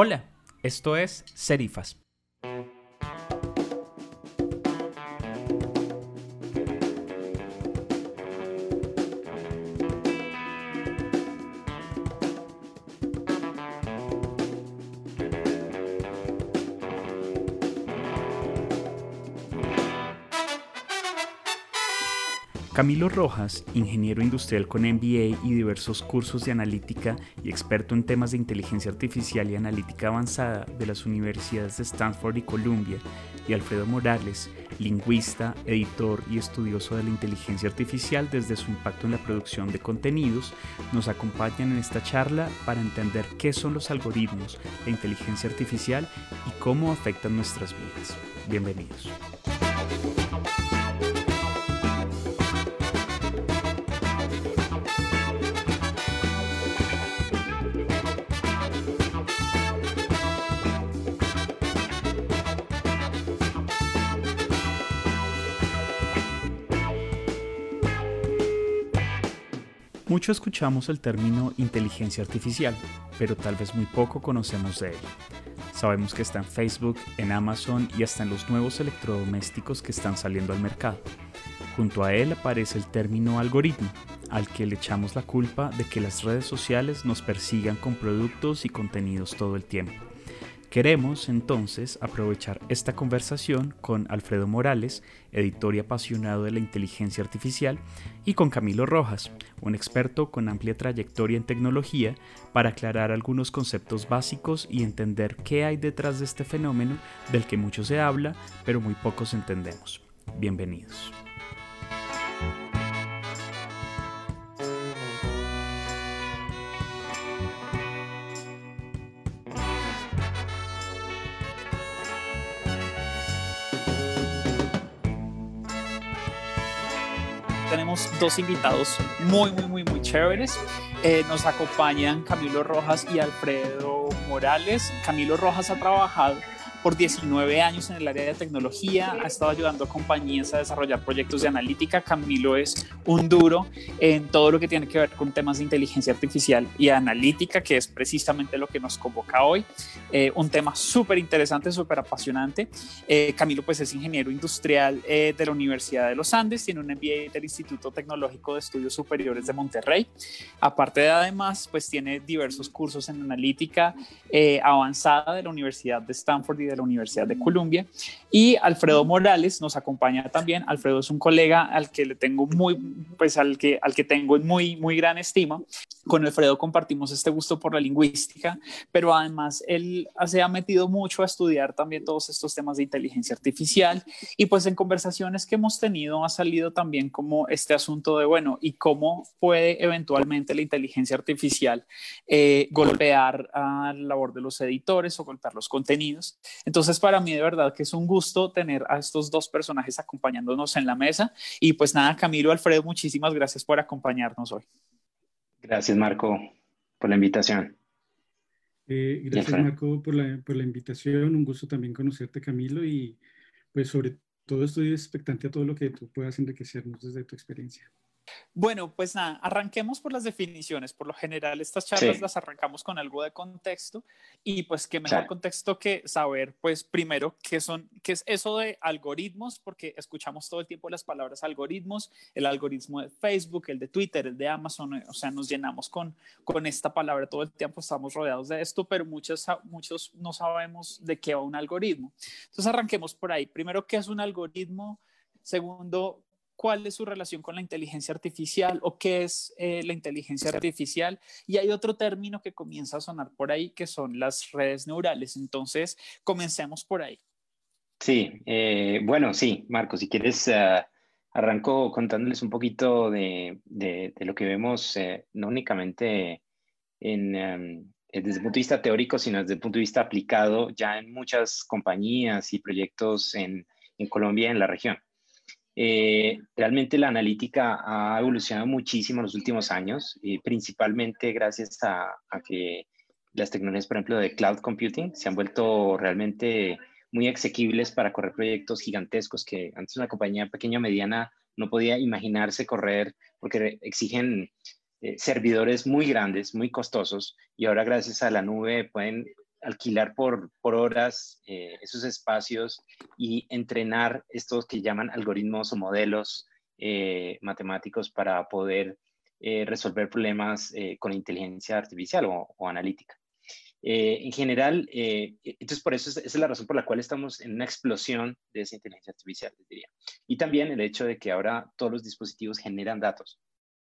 Hola, esto es Serifas. Camilo Rojas, ingeniero industrial con MBA y diversos cursos de analítica y experto en temas de inteligencia artificial y analítica avanzada de las universidades de Stanford y Columbia, y Alfredo Morales, lingüista, editor y estudioso de la inteligencia artificial desde su impacto en la producción de contenidos, nos acompañan en esta charla para entender qué son los algoritmos, la inteligencia artificial y cómo afectan nuestras vidas. Bienvenidos. Mucho escuchamos el término inteligencia artificial, pero tal vez muy poco conocemos de él. Sabemos que está en Facebook, en Amazon y hasta en los nuevos electrodomésticos que están saliendo al mercado. Junto a él aparece el término algoritmo, al que le echamos la culpa de que las redes sociales nos persigan con productos y contenidos todo el tiempo. Queremos entonces aprovechar esta conversación con Alfredo Morales, editor y apasionado de la inteligencia artificial, y con Camilo Rojas, un experto con amplia trayectoria en tecnología, para aclarar algunos conceptos básicos y entender qué hay detrás de este fenómeno del que mucho se habla, pero muy pocos entendemos. Bienvenidos. Dos invitados muy, muy, muy, muy chéveres. Eh, nos acompañan Camilo Rojas y Alfredo Morales. Camilo Rojas ha trabajado por 19 años en el área de tecnología, ha estado ayudando a compañías a desarrollar proyectos de analítica. Camilo es un duro en todo lo que tiene que ver con temas de inteligencia artificial y analítica, que es precisamente lo que nos convoca hoy. Eh, un tema súper interesante, súper apasionante. Eh, Camilo pues es ingeniero industrial eh, de la Universidad de los Andes, tiene un MBA del Instituto Tecnológico de Estudios Superiores de Monterrey. Aparte de además, pues tiene diversos cursos en analítica avanzada de la Universidad de Stanford y de la Universidad de Columbia. Y Alfredo Morales nos acompaña también. Alfredo es un colega al que le tengo muy, pues al que, al que tengo muy, muy gran estima. Con Alfredo compartimos este gusto por la lingüística, pero además él se ha metido mucho a estudiar también todos estos temas de inteligencia artificial y pues en conversaciones que hemos tenido ha salido también como este asunto de, bueno, ¿y cómo puede eventualmente la inteligencia artificial eh, golpear a la labor de los editores o golpear los contenidos? Entonces, para mí de verdad que es un gusto tener a estos dos personajes acompañándonos en la mesa. Y pues nada, Camilo, Alfredo, muchísimas gracias por acompañarnos hoy. Gracias, Marco, por la invitación. Eh, gracias, Marco, por la, por la invitación. Un gusto también conocerte, Camilo, y pues sobre todo estoy expectante a todo lo que tú puedas enriquecernos desde tu experiencia. Bueno, pues nada, arranquemos por las definiciones. Por lo general, estas charlas las arrancamos con algo de contexto y pues qué mejor contexto que saber, pues primero, qué son, qué es eso de algoritmos, porque escuchamos todo el tiempo las palabras algoritmos, el algoritmo de Facebook, el de Twitter, el de Amazon, o sea, nos llenamos con, con esta palabra todo el tiempo, estamos rodeados de esto, pero muchos, muchos no sabemos de qué va un algoritmo. Entonces, arranquemos por ahí. Primero, ¿qué es un algoritmo? Segundo, cuál es su relación con la inteligencia artificial o qué es eh, la inteligencia artificial. Y hay otro término que comienza a sonar por ahí, que son las redes neurales. Entonces, comencemos por ahí. Sí, eh, bueno, sí, Marco, si quieres, uh, arranco contándoles un poquito de, de, lo que vemos, eh, no únicamente en, em, desde el punto de vista teórico, sino desde el punto de vista aplicado ya en muchas compañías y proyectos en, en Colombia y en la región. Eh, realmente la analítica ha evolucionado muchísimo en los últimos años, eh, principalmente gracias a, que las tecnologías, por ejemplo, de cloud computing se han vuelto realmente muy asequibles para correr proyectos gigantescos que antes una compañía pequeña o mediana no podía imaginarse correr porque exigen eh, servidores muy grandes, muy costosos, y ahora gracias a la nube pueden alquilar por, por horas eh, esos espacios y entrenar estos que llaman algoritmos o modelos eh, matemáticos para poder resolver problemas con inteligencia artificial o, analítica. en general, entonces por eso es la razón por la cual estamos en una explosión de esa inteligencia artificial, diría. Y también el hecho de que ahora todos los dispositivos generan datos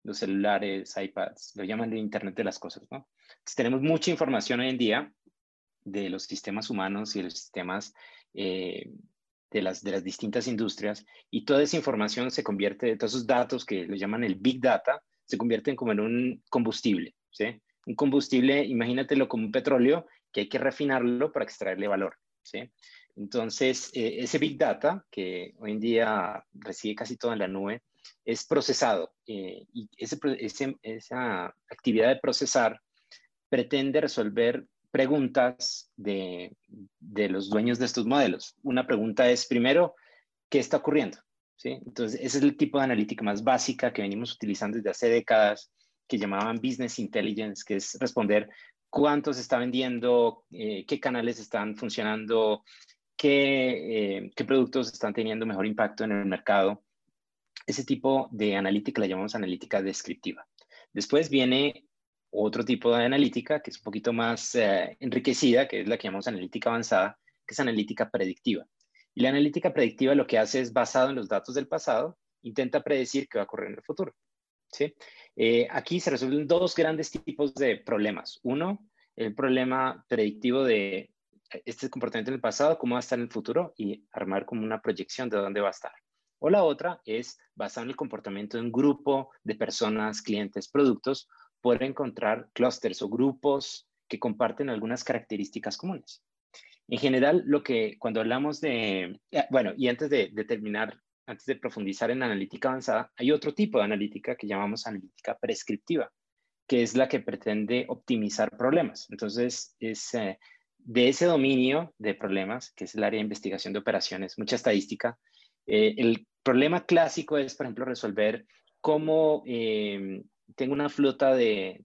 los celulares, iPads, lo llaman el Internet de las cosas, ¿no? Tenemos mucha información hoy en día de los sistemas humanos y de los sistemas eh, de, las, de las distintas industrias y toda esa información se convierte, todos esos datos que lo llaman el Big Data, se convierten como en un combustible, ¿sí? Un combustible, imagínatelo como un petróleo que hay que refinarlo para extraerle valor, ¿sí? Entonces, eh, ese Big Data, que hoy en día recibe casi todo en la nube, es procesado eh, y esa actividad de procesar pretende resolver preguntas de, los dueños de estos modelos. Una pregunta es, primero, ¿qué está ocurriendo? ¿Sí? Entonces, ese es el tipo de analítica más básica que venimos utilizando desde hace décadas, que llamaban Business Intelligence, que es responder cuánto se está vendiendo, eh, qué canales están funcionando, qué, eh, qué productos están teniendo mejor impacto en el mercado ese tipo de analítica la llamamos analítica descriptiva. Después viene otro tipo de analítica que es un poquito más eh, enriquecida, que es la que llamamos analítica avanzada, que es analítica predictiva. Y la analítica predictiva lo que hace es, basado en los datos del pasado, intenta predecir qué va a ocurrir en el futuro. ¿sí? Eh, aquí se resuelven dos grandes tipos de problemas. Uno, el problema predictivo de este comportamiento en el pasado, cómo va a estar en el futuro y armar como una proyección de dónde va a estar. O la otra es, basada en el comportamiento de un grupo de personas, clientes, productos, poder encontrar clústeres o grupos que comparten algunas características comunes. En general, lo que cuando hablamos de, eh, bueno, y antes de, terminar, antes de profundizar en analítica avanzada, hay otro tipo de analítica que llamamos analítica prescriptiva, que es la que pretende optimizar problemas. Entonces, es eh, de ese dominio de problemas, que es el área de investigación de operaciones, mucha estadística, eh, el problema clásico es, por ejemplo, resolver cómo tengo una flota de,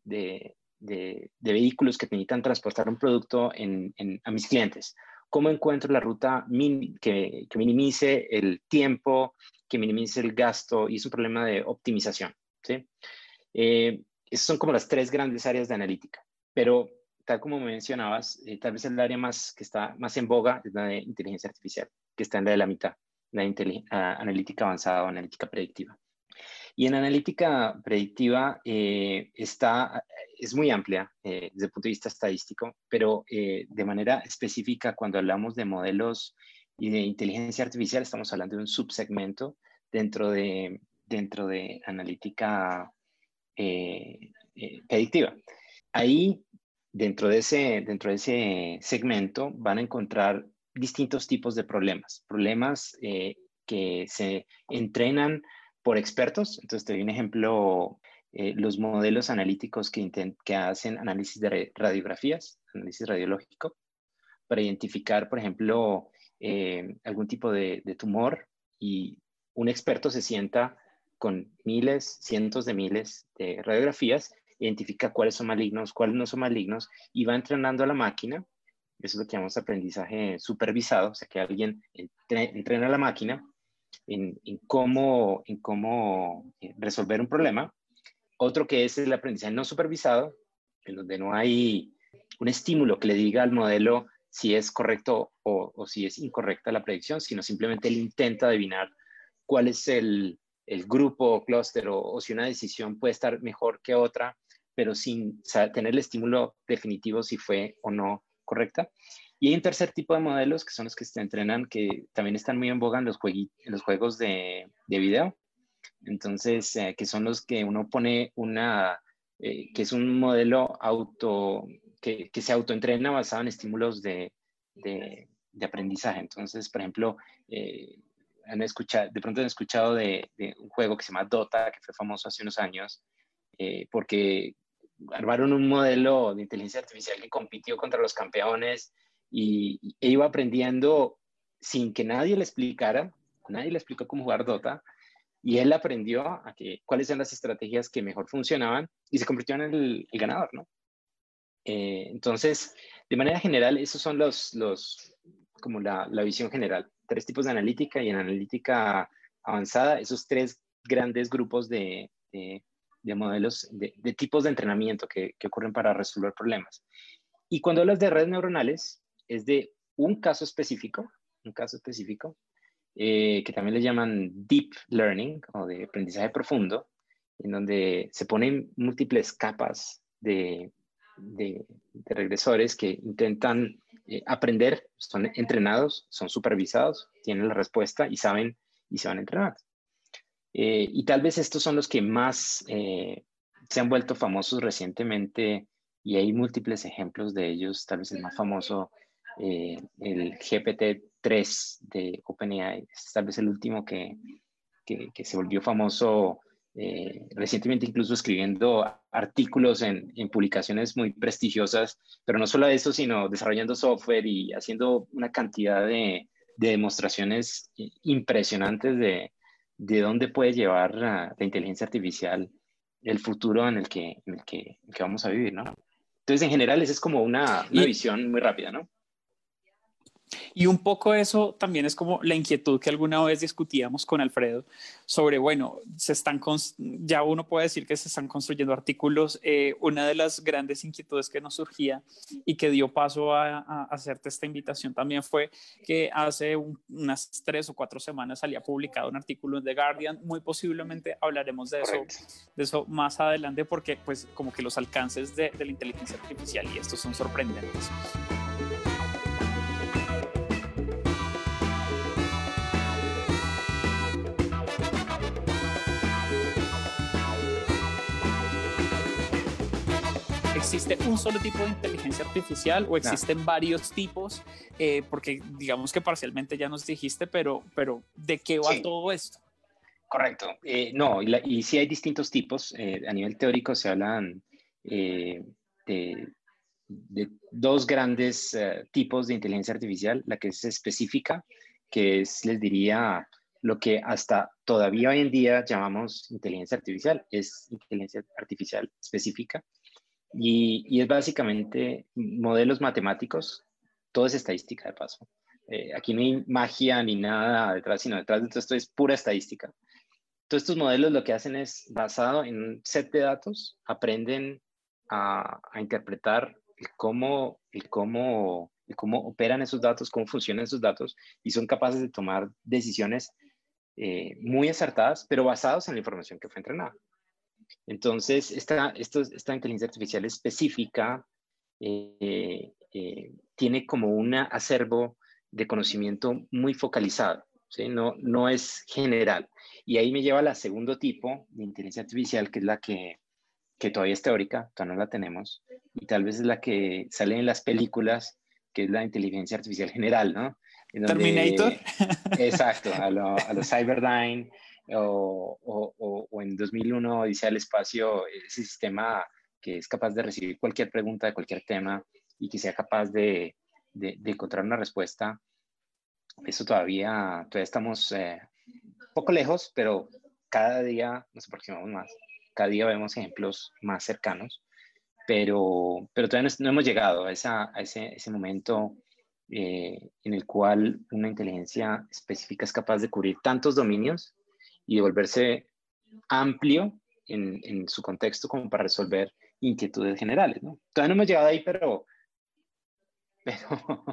vehículos que necesitan transportar un producto a mis clientes. ¿Cómo encuentro la ruta que, minimice el tiempo, que minimice el gasto? Y es un problema de optimización. ¿sí? Eh, esas son como las tres grandes áreas de analítica. Pero tal como mencionabas, tal vez el área más que está más en boga es la de inteligencia artificial, que está en la de la mitad la analítica avanzada o analítica predictiva. Y en analítica predictiva eh, está, es muy amplia eh, desde el punto de vista estadístico, pero eh, de manera específica cuando hablamos de modelos y de inteligencia artificial estamos hablando de un subsegmento dentro de, dentro de analítica predictiva. Ahí, dentro de, ese, dentro de ese segmento, van a encontrar distintos tipos de problemas. Problemas eh, que se entrenan por expertos. Entonces, te doy un ejemplo, eh, los modelos analíticos que, que hacen análisis de radiografías, análisis radiológico, para identificar, por ejemplo, eh, algún tipo de, de tumor y un experto se sienta con miles, cientos de miles de radiografías, identifica cuáles son malignos, cuáles no son malignos y va entrenando a la máquina eso es lo que llamamos aprendizaje supervisado, o sea, que alguien entrena a la máquina en, cómo, eh, resolver un problema. Otro que es el aprendizaje no supervisado, en donde no hay un estímulo que le diga al modelo si es correcto o, si es incorrecta la predicción, sino simplemente él intenta adivinar cuál es el, grupo o clúster o, o, si una decisión puede estar mejor que otra, pero sin tener el estímulo definitivo si fue o no correcta. Y hay un tercer tipo de modelos que son los que se entrenan, que también están muy en boga en los, en los juegos de, de, video. Entonces, eh, que son los que uno pone una, eh, que es un modelo auto, que, que se autoentrena basado en estímulos de, de, de aprendizaje. Entonces, por ejemplo, eh, han escuchado, de pronto han escuchado de, un juego que se llama Dota, que fue famoso hace unos años, porque armaron un modelo de inteligencia artificial que compitió contra los campeones y, e iba aprendiendo sin que nadie le explicara, nadie le explicó cómo jugar Dota, y él aprendió a que, cuáles eran las estrategias que mejor funcionaban y se convirtió en el, ganador, ¿no? Eh, entonces, de manera general, esos son los, los como la, la visión general. Tres tipos de analítica y en analítica avanzada, esos tres grandes grupos de, de, modelos, de, de, tipos de entrenamiento que, que ocurren para resolver problemas. Y cuando hablas de redes neuronales, es de un caso específico, un caso específico, eh, que también le llaman deep learning o de aprendizaje profundo, en donde se ponen múltiples capas de, de, regresores que intentan eh, aprender, son entrenados, son supervisados, tienen la respuesta y saben y se van a entrenar. Eh, y tal vez estos son los que más se han vuelto famosos recientemente y hay múltiples ejemplos de ellos. Tal vez el más famoso, el GPT 3 de OpenAI. Es tal vez el último que, que, se volvió famoso eh, recientemente, incluso escribiendo artículos en, en, publicaciones muy prestigiosas, pero no solo eso, sino desarrollando software y haciendo una cantidad de, de demostraciones impresionantes de, de dónde puede llevar la, inteligencia artificial el futuro en el, que, en el que, que, vamos a vivir, ¿no? Entonces, en general, esa es como una, una visión muy rápida, ¿no? Y un poco eso también es como la inquietud que alguna vez discutíamos con Alfredo sobre, bueno, se están ya uno puede decir que se están construyendo artículos. Eh, una de las grandes inquietudes que nos surgía y que dio paso a, hacerte esta invitación también fue que hace unas tres o cuatro semanas salía publicado un artículo en The Guardian. Muy posiblemente hablaremos de eso, de eso más adelante porque pues como que los alcances de, de la inteligencia artificial y estos son sorprendentes. ¿Existe un solo tipo de inteligencia artificial o existen varios tipos? Eh, porque digamos que parcialmente ya nos dijiste, pero, pero ¿de qué va todo esto? Correcto. Eh, no, y, y, sí hay distintos tipos. Eh, a nivel teórico se hablan de, de, dos grandes tipos de inteligencia artificial. La que es específica, que es, les diría, lo que hasta todavía hoy en día llamamos inteligencia artificial, es inteligencia artificial específica. Y, es básicamente modelos matemáticos, todo es estadística de paso. Eh, aquí no hay magia ni nada detrás, sino detrás de todo esto es pura estadística. Todos estos modelos lo que hacen es, basado en un set de datos, aprenden a, interpretar el cómo, el cómo, cómo operan esos datos, cómo funcionan esos datos, y son capaces de tomar decisiones eh, muy acertadas, pero basados en la información que fue entrenada. Entonces, esta, esta inteligencia artificial específica eh, eh, tiene como un acervo de conocimiento muy focalizado, ¿sí? no, no es general. Y ahí me lleva al segundo tipo de inteligencia artificial, que es la que, que todavía es teórica, todavía no la tenemos, y tal vez es la que sale en las películas, que es la inteligencia artificial general, ¿no? Terminator. Exacto, a lo, a lo Cyberdyne, o, o, en 2001 dice al espacio, ese sistema que es capaz de recibir cualquier pregunta de cualquier tema y que sea capaz de, de, encontrar una respuesta. Eso todavía, todavía estamos eh, poco lejos, pero cada día nos aproximamos más. Cada día vemos ejemplos más cercanos, pero, pero todavía no, hemos llegado a, esa, a ese, ese momento eh, en el cual una inteligencia específica es capaz de cubrir tantos dominios y volverse amplio en, en, su contexto como para resolver inquietudes generales. ¿no? Todavía no hemos llegado ahí, pero, pero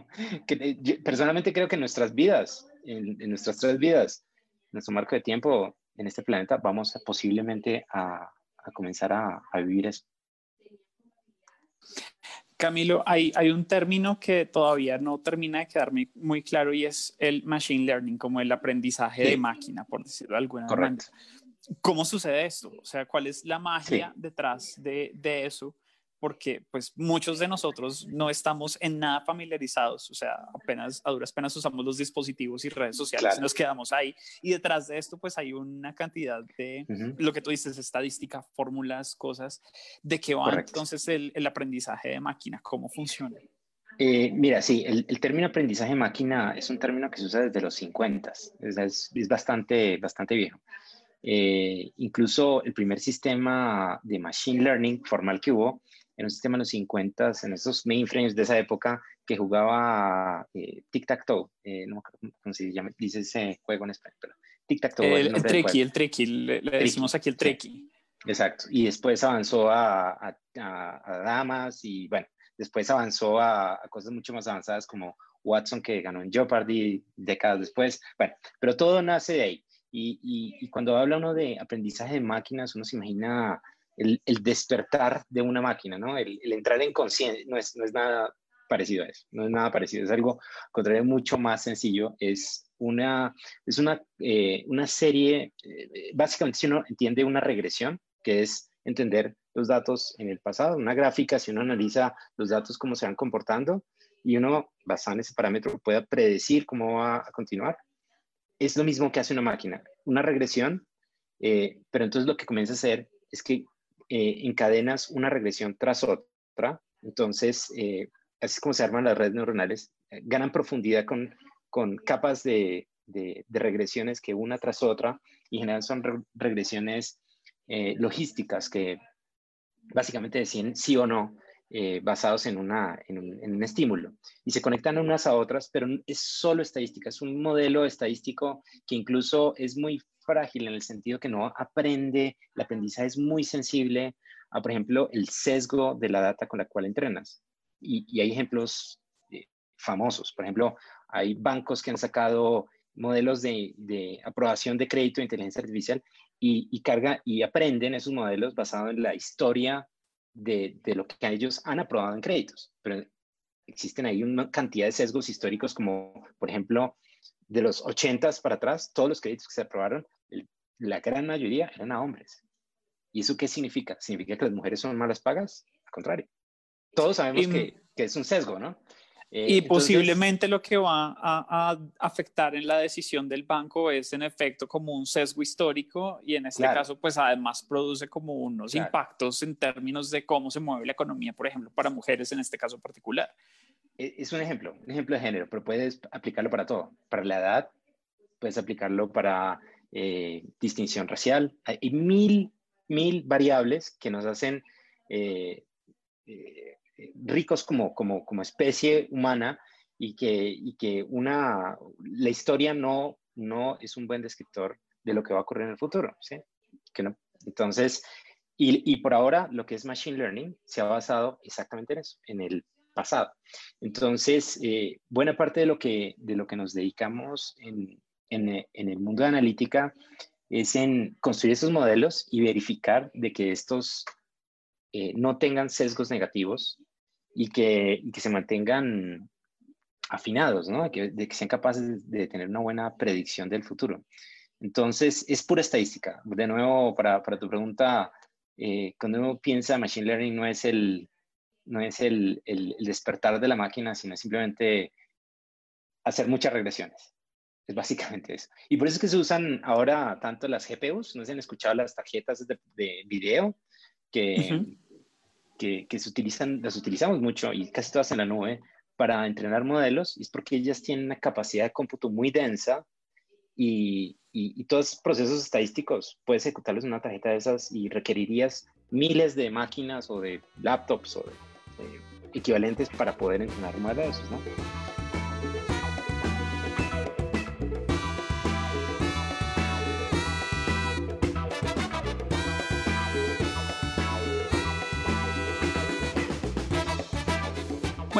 que, personalmente creo que en nuestras vidas, en, en, nuestras tres vidas, nuestro marco de tiempo en este planeta, vamos a, posiblemente a, a comenzar a, a, vivir eso. Camilo, hay, hay un término que todavía no termina de quedarme muy claro y es el machine learning, como el aprendizaje de máquina, por decirlo de alguna manera. ¿Cómo sucede esto? O sea, ¿cuál es la magia detrás de, de eso? Porque pues muchos de nosotros no estamos en nada familiarizados, o sea, apenas a duras penas usamos los dispositivos y redes sociales y nos quedamos ahí. Y detrás de esto pues hay una cantidad de, lo que tú dices, estadística, fórmulas, cosas, de qué va entonces el, el, aprendizaje de máquina, cómo funciona. Eh, mira, sí, el, el, término aprendizaje de máquina es un término que se usa desde los 50, es, es, es bastante, bastante viejo. Eh, incluso el primer sistema de machine learning formal que hubo en un sistema de los 50, en esos mainframes de esa época, que jugaba eh, tic-tac-toe, eh, no me cómo se llama, dice ese juego en español, pero tic-tac-toe. El, el treki, el treki, le, decimos aquí el treki. exacto, y después avanzó a, a, a, damas y bueno, después avanzó a, cosas mucho más avanzadas como Watson que ganó en Jeopardy décadas después, bueno, pero todo nace de ahí. Y, y, y cuando habla uno de aprendizaje de máquinas, uno se imagina el, el despertar de una máquina, ¿no? El, el entrar en conciencia, no es, no es nada parecido a eso, no es nada parecido, es algo contrario mucho más sencillo, es una, es una, eh, una serie, eh, básicamente si uno entiende una regresión, que es entender los datos en el pasado, una gráfica, si uno analiza los datos, cómo se van comportando, y uno, basado en ese parámetro, pueda predecir cómo va a continuar. Es lo mismo que hace una máquina, una regresión, eh, pero entonces lo que comienza a hacer es que eh, encadenas una regresión tras otra. Entonces, eh, así es como se arman las redes neuronales. Eh, ganan profundidad con, con capas de, de, regresiones que una tras otra y en general son regresiones logísticas que básicamente deciden sí o no basados en, una, en un, en, un, estímulo. Y se conectan unas a otras, pero es solo estadística, es un modelo estadístico que incluso es muy frágil en el sentido que no aprende, el aprendizaje es muy sensible a, por ejemplo, el sesgo de la data con la cual entrenas. Y, hay ejemplos eh, famosos. Por ejemplo, hay bancos que han sacado modelos de, aprobación de crédito de inteligencia artificial y, carga y aprenden esos modelos basados en la historia de, de, lo que ellos han aprobado en créditos. Pero existen ahí una cantidad de sesgos históricos como, por ejemplo, de los 80 para atrás, todos los créditos que se aprobaron la gran mayoría eran a hombres. ¿Y eso qué significa? ¿Significa que las mujeres son malas pagas? Al contrario. Todos sabemos que, que, es un sesgo, ¿no? Eh, y posiblemente lo que va a, afectar en la decisión del banco es en efecto como un sesgo histórico y en este caso pues además produce como unos impactos en términos de cómo se mueve la economía, por ejemplo, para mujeres en este caso particular. E, es un ejemplo, un ejemplo de género, pero puedes aplicarlo para todo. Para la edad, puedes aplicarlo para eh, distinción racial. Hay mil, mil variables que nos hacen eh, eh, ricos como, como, como especie humana y que, y que una, la historia no, no es un buen descriptor de lo que va a ocurrir en el futuro. ¿sí? Que no, entonces, y, y, por ahora lo que es Machine Learning se ha basado exactamente en eso, en el pasado. Entonces, buena parte de lo, que, de lo que nos dedicamos en, en, el mundo de analítica es en construir esos modelos y verificar de que estos eh, no tengan sesgos negativos y que, que se mantengan afinados, ¿no? De que, de que, sean capaces de tener una buena predicción del futuro. Entonces, es pura estadística. De nuevo, para, para tu pregunta, eh, cuando uno piensa Machine Learning no es, el, no es el, el, el despertar de la máquina, sino simplemente hacer muchas regresiones. Es básicamente eso. Y por eso es que se usan ahora tanto las GPUs, no se han escuchado las tarjetas de, de video que, que, que, se utilizan, las utilizamos mucho y casi todas en la nube para entrenar modelos, y es porque ellas tienen una capacidad de cómputo muy densa y, y, todos esos procesos estadísticos puedes ejecutarlos en una tarjeta de esas y requerirías miles de máquinas o de laptops o de, equivalentes para poder entrenar modelos, ¿no?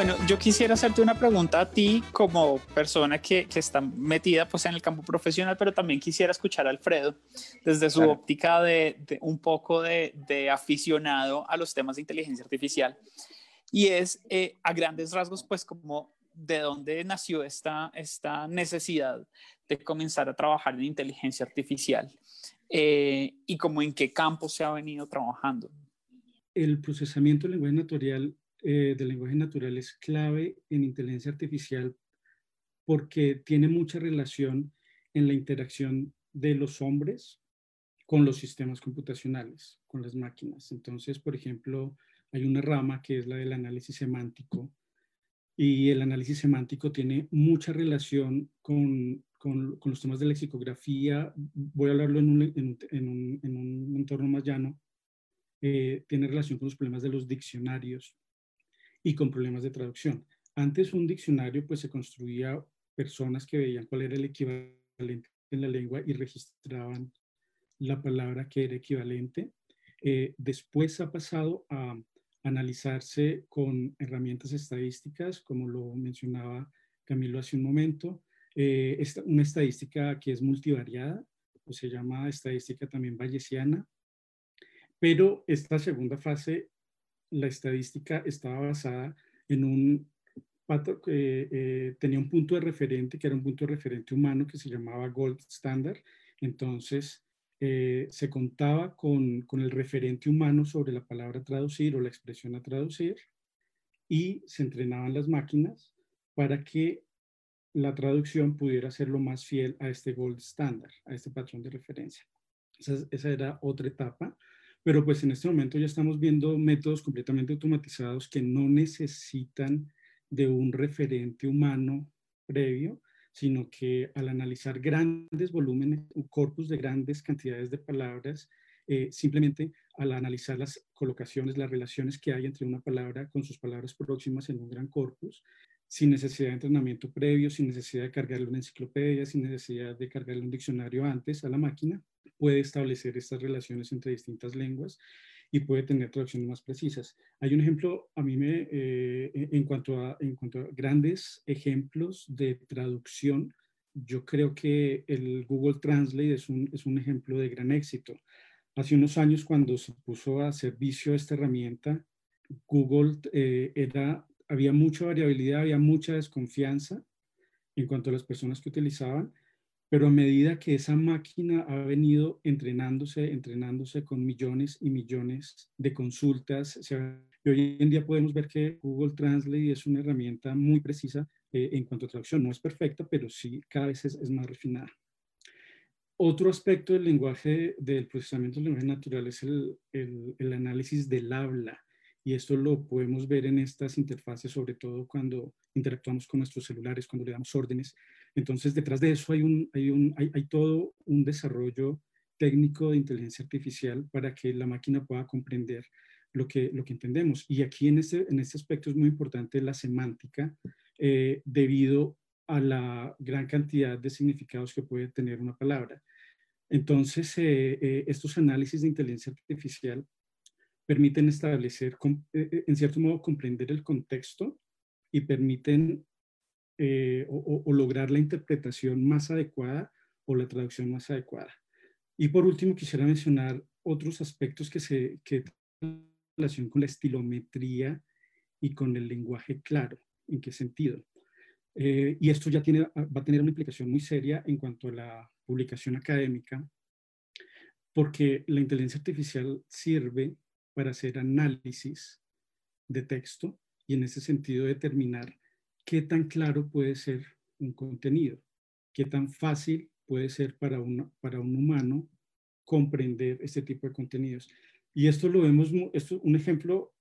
Bueno, yo quisiera hacerte una pregunta a ti como persona que, que, está metida pues, en el campo profesional, pero también quisiera escuchar a Alfredo desde su óptica de, un poco de, de, aficionado a los temas de inteligencia artificial. Y es eh, a grandes rasgos, pues como de dónde nació esta, esta necesidad de comenzar a trabajar en inteligencia artificial eh, y como en qué campo se ha venido trabajando. El procesamiento del lenguaje natural eh, del lenguaje natural es clave en inteligencia artificial porque tiene mucha relación en la interacción de los hombres con los sistemas computacionales, con las máquinas. Entonces, por ejemplo, hay una rama que es la del análisis semántico y el análisis semántico tiene mucha relación con, con, los temas de lexicografía. Voy a hablarlo en un, en un entorno más llano eh, tiene relación con los problemas de los diccionarios y con problemas de traducción. Antes un diccionario pues se construía personas que veían cuál era el equivalente en la lengua y registraban la palabra que era equivalente. Eh, después ha pasado a analizarse con herramientas estadísticas, como lo mencionaba Camilo hace un momento. Eh, una estadística que es multivariada, o se llama estadística también bayesiana. Pero esta segunda fase, la estadística estaba basada en un eh, eh, tenía un punto de referente que era un punto de referente humano que se llamaba Gold Standard. Entonces, eh, se contaba con, con, el referente humano sobre la palabra traducir o la expresión a traducir y se entrenaban las máquinas para que la traducción pudiera ser lo más fiel a este gold standard, a este patrón de referencia. Esa, esa, era otra etapa, pero pues en este momento ya estamos viendo métodos completamente automatizados que no necesitan de un referente humano previo, sino que al analizar grandes volúmenes, un corpus de grandes cantidades de palabras, eh, simplemente al analizar las colocaciones, las relaciones que hay entre una palabra con sus palabras próximas en un gran corpus, sin necesidad de entrenamiento previo, sin necesidad de cargarle una enciclopedia, sin necesidad de cargarle un diccionario antes a la máquina, puede establecer estas relaciones entre distintas lenguas y puede tener traducciones más precisas. Hay un ejemplo, a mí me, eh, en, cuanto a, en cuanto a grandes ejemplos de traducción, yo creo que el Google Translate es un, es un ejemplo de gran éxito. Hace unos años, cuando se puso a servicio esta herramienta, Google eh, era, había mucha variabilidad, había mucha desconfianza en cuanto a las personas que utilizaban, pero a medida que esa máquina ha venido entrenándose, entrenándose con millones y millones de consultas, hoy en día podemos ver que Google Translate es una herramienta muy precisa eh, en cuanto a traducción. No es perfecta, pero sí cada vez es, más refinada. Otro aspecto del lenguaje, del procesamiento del lenguaje natural es el, el análisis del habla. Y esto lo podemos ver en estas interfaces, sobre todo cuando interactuamos con nuestros celulares, cuando le damos órdenes. Entonces, detrás de eso hay, un, hay, un, hay, hay todo un desarrollo técnico de inteligencia artificial para que la máquina pueda comprender lo que, lo que entendemos. Y aquí en este, en este aspecto es muy importante la semántica eh, debido a la gran cantidad de significados que puede tener una palabra. Entonces, eh, eh, estos análisis de inteligencia artificial permiten establecer, en cierto modo, comprender el contexto y permiten eh, o, lograr la interpretación más adecuada o la traducción más adecuada. Y por último, quisiera mencionar otros aspectos que se que tienen relación con la estilometría y con el lenguaje claro. ¿En qué sentido? Eh, y esto ya tiene, va a tener una implicación muy seria en cuanto a la publicación académica, porque la inteligencia artificial sirve para hacer análisis de texto y en ese sentido determinar qué tan claro puede ser un contenido, qué tan fácil puede ser para, para un humano comprender este tipo de contenidos. Y esto lo vemos, esto un ejemplo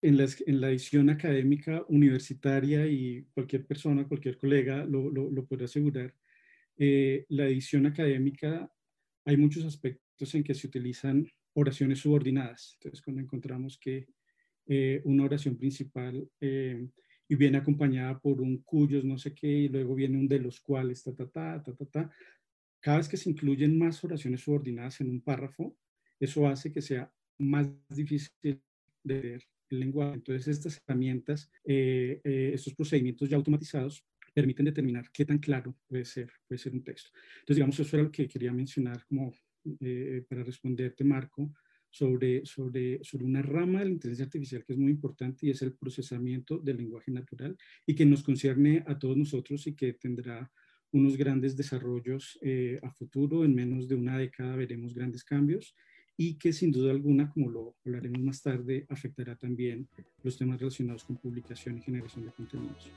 en la, en la edición académica universitaria y cualquier persona, cualquier colega lo, lo, puede asegurar. Eh, la edición académica, hay muchos aspectos en que se utilizan oraciones subordinadas. Entonces, cuando encontramos que eh, una oración principal eh, y viene acompañada por un cuyos no sé qué, y luego viene un de los cuales, ta, ta, ta, ta, ta, ta. Cada vez que se incluyen más oraciones subordinadas en un párrafo, eso hace que sea más difícil de leer el lenguaje. Entonces, estas herramientas, eh, eh, estos procedimientos ya automatizados permiten determinar qué tan claro puede ser, puede ser un texto. Entonces, digamos, eso era lo que quería mencionar como eh, para responderte, Marco, sobre, sobre, sobre una rama de la inteligencia artificial que es muy importante y es el procesamiento del lenguaje natural y que nos concierne a todos nosotros y que tendrá unos grandes desarrollos eh, a futuro. En menos de una década veremos grandes cambios y que sin duda alguna, como lo hablaremos más tarde, afectará también los temas relacionados con publicación y generación de contenidos.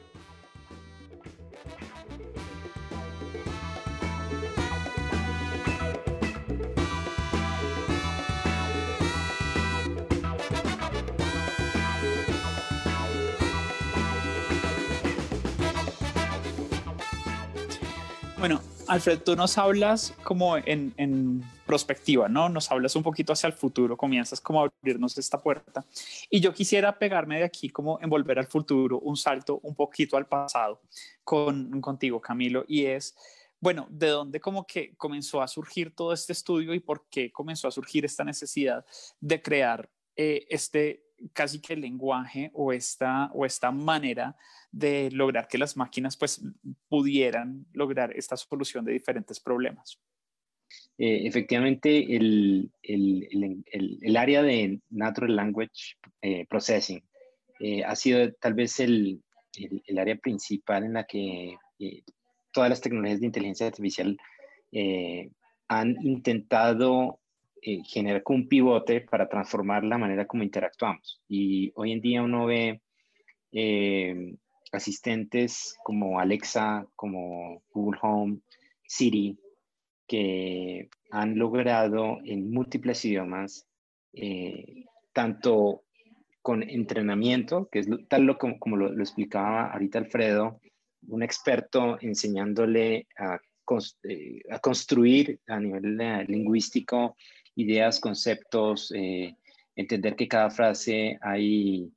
Bueno, Alfred, tú nos hablas como en, en, prospectiva, ¿no? Nos hablas un poquito hacia el futuro, comienzas como a abrirnos esta puerta. Y yo quisiera pegarme de aquí como en volver al futuro, un salto un poquito al pasado con, contigo, Camilo, y es, bueno, ¿de dónde como que comenzó a surgir todo este estudio y por qué comenzó a surgir esta necesidad de crear eh, este casi que el lenguaje o esta, o esta manera de lograr que las máquinas pues pudieran lograr esta solución de diferentes problemas. Eh, efectivamente, el, el, el, área de Natural Language eh, Processing eh, ha sido tal vez el, área principal en la que todas las tecnologías de inteligencia artificial han intentado eh, generar un pivote para transformar la manera como interactuamos. Y hoy en día uno ve eh, asistentes como Alexa, como Google Home, Siri, que han logrado en múltiples idiomas, eh, tanto con entrenamiento, que es tal lo, como, lo, lo, explicaba ahorita Alfredo, un experto enseñándole a, a construir a nivel lingüístico ideas, conceptos, eh, entender que cada frase hay,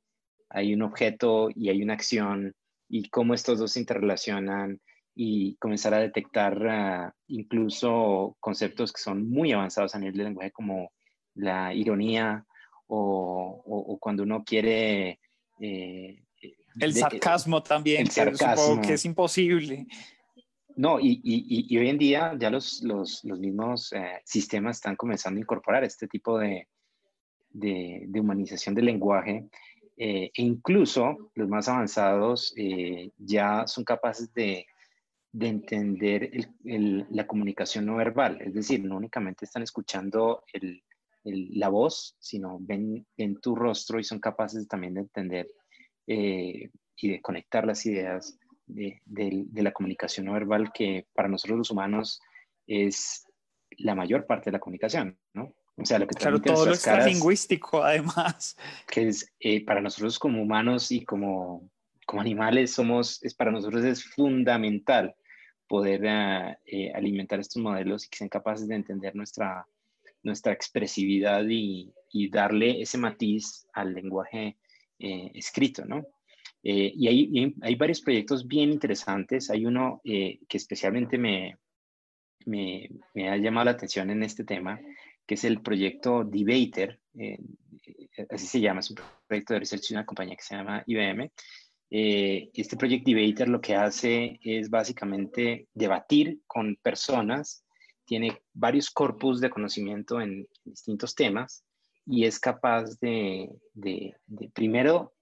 hay un objeto y hay una acción y cómo estos dos se interrelacionan y comenzar a detectar ah, incluso conceptos que son muy avanzados a nivel de lenguaje como la ironía o, cuando uno quiere... Eh, el sarcasmo también, el sarcasmo. que es imposible. No, y, y, y, hoy en día ya los, los, los mismos eh, sistemas están comenzando a incorporar este tipo de, de, humanización del lenguaje eh, e incluso los más avanzados eh, ya son capaces de, de entender la comunicación no verbal, es decir, no únicamente están escuchando el, la voz, sino ven, en tu rostro y son capaces también de entender y de conectar las ideas de, la comunicación no verbal que para nosotros los humanos es la mayor parte de la comunicación, ¿no? O sea, lo que claro, todo lo lingüístico, además. Que es eh, para nosotros como humanos y como, como animales somos, es para nosotros es fundamental poder ah, eh, alimentar estos modelos y que sean capaces de entender nuestra, nuestra expresividad y, y darle ese matiz al lenguaje eh, escrito, ¿no? Eh, y hay, hay, varios proyectos bien interesantes. Hay uno eh, que especialmente me, me, me, ha llamado la atención en este tema, que es el proyecto Debater, eh, así se llama, es un proyecto de research de una compañía que se llama IBM. este proyecto Debater lo que hace es básicamente debatir con personas, tiene varios corpus de conocimiento en distintos temas y es capaz de, de, de primero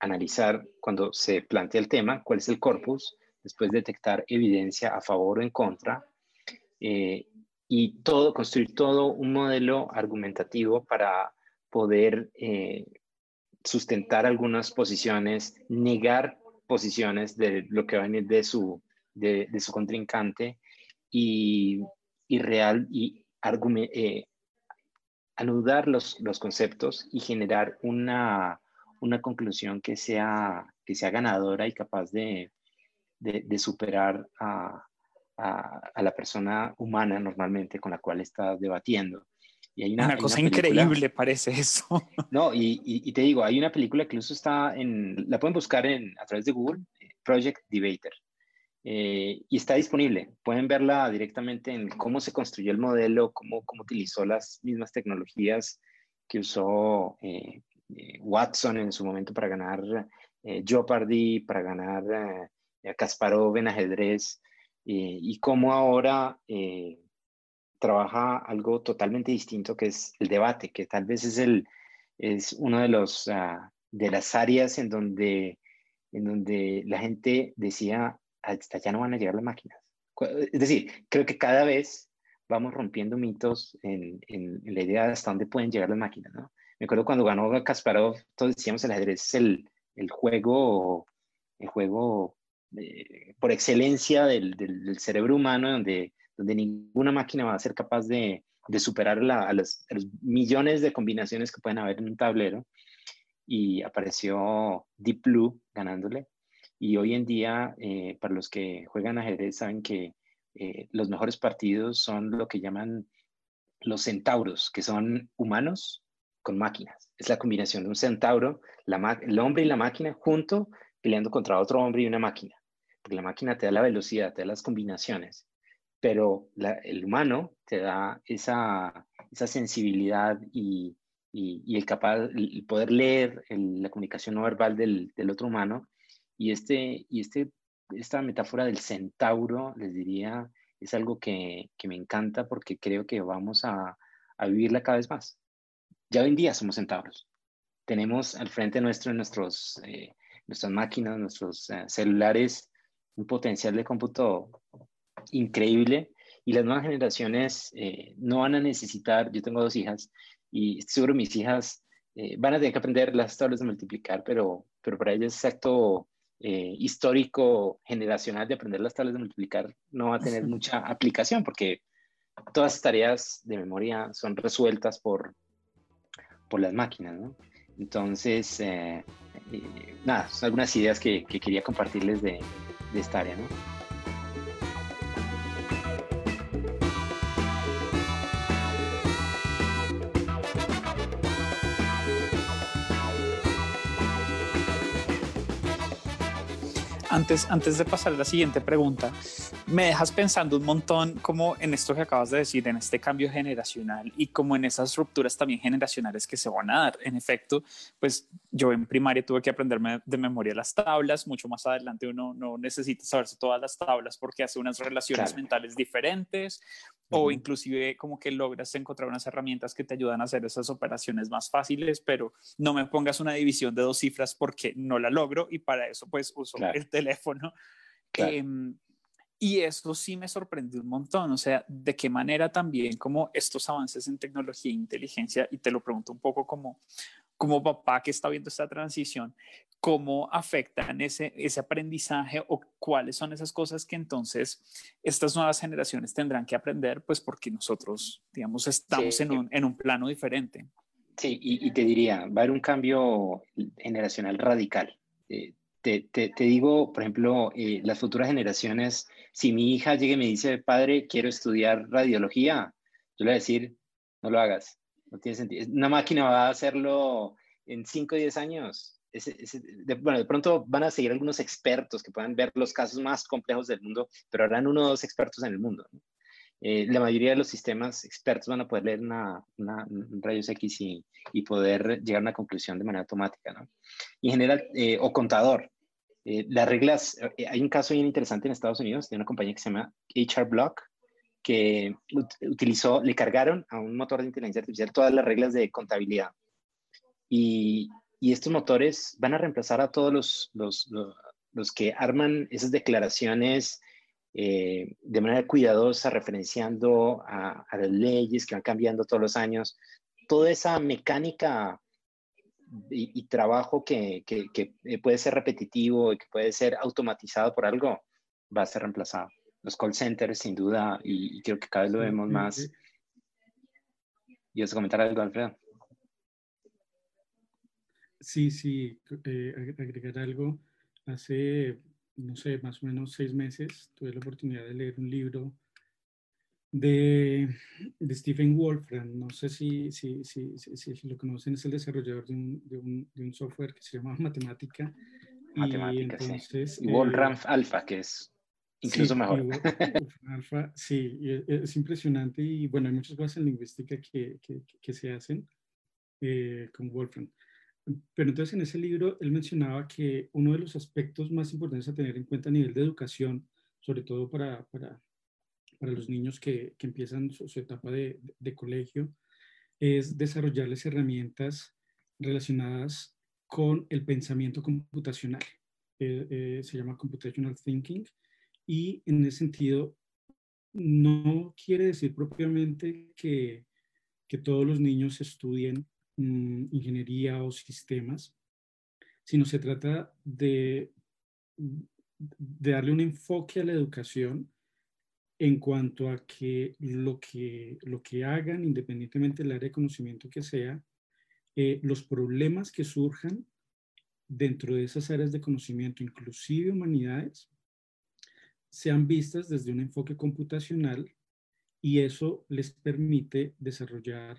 analizar cuando se plantea el tema, cuál es el corpus, después detectar evidencia a favor o en contra, eh, y todo, construir todo un modelo argumentativo para poder eh, sustentar algunas posiciones, negar posiciones de lo que va a venir de su, de, su contrincante y, y real y eh, anudar los, los conceptos y generar una, una conclusión que sea, que sea ganadora y capaz de, de, superar a, a, la persona humana normalmente con la cual estás debatiendo. Y hay una, cosa increíble parece eso. No, y, y, te digo, hay una película que incluso está en, la pueden buscar en, a través de Google, Project Debater, eh, y está disponible. Pueden verla directamente en cómo se construyó el modelo, cómo, cómo utilizó las mismas tecnologías que usó eh, eh, Watson en su momento para ganar eh, Jeopardy, para ganar eh, Kasparov en ajedrez, y cómo ahora trabaja algo totalmente distinto que es el debate, que tal vez es, el, es uno de, ah, de las áreas en donde, en donde la gente decía, hasta ya no van a llegar las máquinas. Es decir, creo que cada vez vamos rompiendo mitos en, en, en la idea de hasta dónde pueden llegar las máquinas, ¿no? Me acuerdo cuando ganó Kasparov, todos decíamos el ajedrez es el, el juego, el juego eh, por excelencia del, del, cerebro humano, donde, donde ninguna máquina va a ser capaz de, de superar a, los, millones de combinaciones que pueden haber en un tablero. Y apareció Deep Blue ganándole. Y hoy en día, eh, para los que juegan ajedrez, saben que eh, los mejores partidos son lo que llaman los centauros, que son humanos con máquinas. Es la combinación de un centauro, el hombre y la máquina junto peleando contra otro hombre y una máquina. Porque la máquina te da la velocidad, te da las combinaciones, pero el humano te da esa, esa sensibilidad y, y, el, capaz, el poder leer la comunicación no verbal del, del, otro humano. Y, este, y este, esta metáfora del centauro, les diría, es algo que, que me encanta porque creo que vamos a, a, vivirla cada vez más. Ya hoy en día somos centauros. Tenemos al frente nuestro, nuestros, eh, nuestras máquinas, nuestros eh, celulares, un potencial de cómputo increíble y las nuevas generaciones eh, no van a necesitar, yo tengo dos hijas y seguro mis hijas van a tener que aprender las tablas de multiplicar, pero, pero para ellas es acto eh, histórico generacional de aprender las tablas de multiplicar no va a tener mucha aplicación porque todas las tareas de memoria son resueltas por, por las máquinas, ¿no? Entonces, eh, nada, son algunas ideas que, que quería compartirles de, de esta área, ¿no? Antes, antes de pasar a la siguiente pregunta, me dejas pensando un montón como en esto que acabas de decir, en este cambio generacional y como en esas rupturas también generacionales que se van a dar. En efecto, pues yo en primaria tuve que aprenderme de memoria las tablas, mucho más adelante uno no necesita saberse todas las tablas porque hace unas relaciones mentales diferentes o inclusive como que logras encontrar unas herramientas que te ayudan a hacer esas operaciones más fáciles, pero no me pongas una división de dos cifras porque no la logro y para eso pues uso el teléfono. Em, y eso sí me sorprendió un montón, o sea, de qué manera también como estos avances en tecnología e inteligencia, y te lo pregunto un poco como, como papá que está viendo esta transición, cómo afectan ese, ese aprendizaje o cuáles son esas cosas que entonces estas nuevas generaciones tendrán que aprender, pues porque nosotros, digamos, estamos en, un, en, un, plano diferente. Sí, y, te diría, va a haber un cambio generacional radical. Eh, te, te, te, digo, por ejemplo, eh, las futuras generaciones, si mi hija llega y me dice, padre, quiero estudiar radiología, yo le voy a decir, no lo hagas, no tiene sentido. Una máquina va a hacerlo en 5 o 10 años de, bueno, de pronto van a seguir algunos expertos que puedan ver los casos más complejos del mundo, pero harán uno o dos expertos en el mundo. Eh, la mayoría de los sistemas expertos van a poder leer una, una rayos X y, y, poder llegar a una conclusión de manera automática. ¿no? Y en general, eh, o contador. Eh, las reglas, hay un caso bien interesante en Estados Unidos de una compañía que se llama HR Block, que utilizó, le cargaron a un motor de inteligencia artificial todas las reglas de contabilidad. Y, y estos motores van a reemplazar a todos los, los, los, que arman esas declaraciones eh, de manera cuidadosa, referenciando a, las leyes que van cambiando todos los años. Toda esa mecánica y, trabajo que, que, que, puede ser repetitivo y que puede ser automatizado por algo, va a ser reemplazado. Los call centers, sin duda, y, creo que cada vez lo vemos más. ¿Y vas a comentar algo, Alfredo? Sí, sí, eh, agregar algo. Hace, no sé, más o menos seis meses tuve la oportunidad de leer un libro de, de Stephen Wolfram. No sé si, si, si, si, lo conocen, es el desarrollador de un, de un, de un software que se llama Matemática. Matemática, sí. Y Wolfram eh, Alpha, que es incluso mejor. Alpha, sí, es, impresionante y bueno, hay muchas cosas en lingüística que, que, que se hacen eh, con Wolfram. Pero entonces en ese libro él mencionaba que uno de los aspectos más importantes a tener en cuenta a nivel de educación, sobre todo para, para, para los niños que, que empiezan su, etapa de, de, colegio, es desarrollarles herramientas relacionadas con el pensamiento computacional. Eh, eh, se llama computational thinking y en ese sentido no quiere decir propiamente que, que todos los niños estudien Mm, ingeniería o sistemas, sino se trata de, de darle un enfoque a la educación en cuanto a que lo que, lo que hagan, independientemente del área de conocimiento que sea, eh, los problemas que surjan dentro de esas áreas de conocimiento, inclusive humanidades, sean vistas desde un enfoque computacional y eso les permite desarrollar